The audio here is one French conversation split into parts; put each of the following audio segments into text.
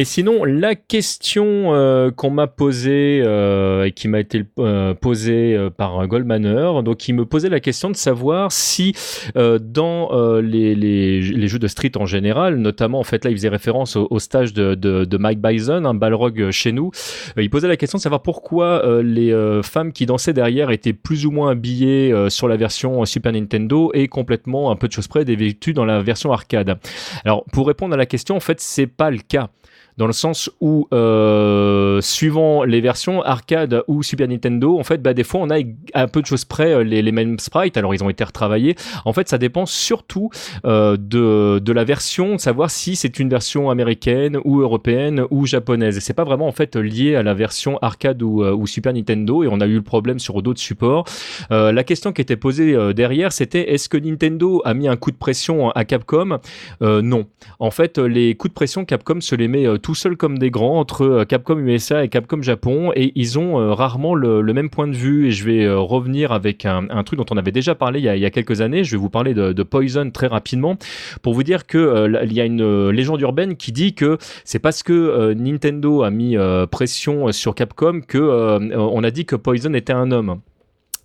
Et sinon, la question euh, qu'on m'a posée euh, et qui m'a été euh, posée par Goldmaner, donc il me posait la question de savoir si dans les, jeux de street en général, notamment en fait là il faisait référence au, stage de, Mike Bison, un balrog chez nous, il posait la question de savoir pourquoi les femmes qui dansaient derrière étaient plus ou moins habillées sur la version Super Nintendo et complètement un peu de choses près dévêtues dans la version arcade. Alors pour répondre à la question, en fait c'est pas le cas dans le sens où, euh, suivant les versions arcade ou Super Nintendo, en fait, bah, des fois, on a un peu de choses près euh, les, mêmes sprites. Alors, ils ont été retravaillés. En fait, ça dépend surtout euh, de, de la version, de savoir si c'est une version américaine ou européenne ou japonaise. Et c'est pas vraiment en fait lié à la version arcade ou, Super Nintendo. Et on a eu le problème sur d'autres supports. La question qui était posée derrière, c'était est-ce que Nintendo a mis un coup de pression à Capcom? Non. En fait, les coups de pression, Capcom se les met euh, tout seul comme des grands entre euh, Capcom USA et Capcom Japon et ils ont euh, rarement le, même point de vue. Et je vais euh, revenir avec un, truc dont on avait déjà parlé il y a, quelques années. Je vais vous parler de, Poison très rapidement pour vous dire que il y a une légende urbaine qui dit que c'est parce que Nintendo a mis pression sur Capcom que on a dit que Poison était un homme.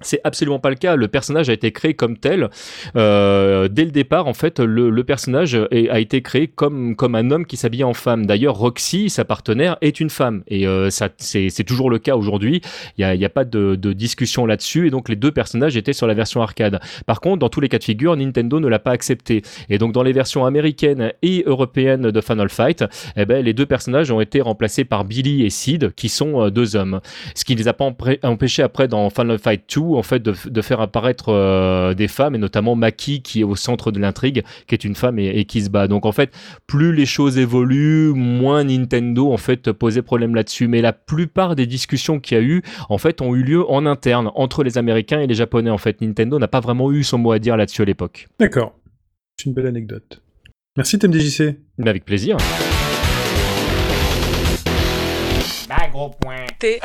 C'est absolument pas le cas. Le personnage a été créé comme tel. Euh, dès le départ, en fait, le, le personnage a été créé comme, comme un homme qui s'habille en femme. D'ailleurs, Roxy, sa partenaire, est une femme. Et euh, ça, c'est toujours le cas aujourd'hui. Il n'y a, a pas de, de discussion là-dessus. Et donc, les deux personnages étaient sur la version arcade. Par contre, dans tous les cas de figure, Nintendo ne l'a pas accepté. Et donc, dans les versions américaines et européennes de Final Fight, eh ben, les deux personnages ont été remplacés par Billy et Sid, qui sont euh, deux hommes. Ce qui ne les a pas empêchés après dans Final Fight 2 en fait de, de faire apparaître euh, des femmes et notamment Maki qui est au centre de l'intrigue qui est une femme et, et qui se bat donc en fait plus les choses évoluent moins Nintendo en fait posait problème là-dessus mais la plupart des discussions qu'il y a eu en fait ont eu lieu en interne entre les Américains et les Japonais en fait Nintendo n'a pas vraiment eu son mot à dire là-dessus à l'époque D'accord. C'est une belle anecdote. Merci TMDJC. mais avec plaisir Bah gros point. T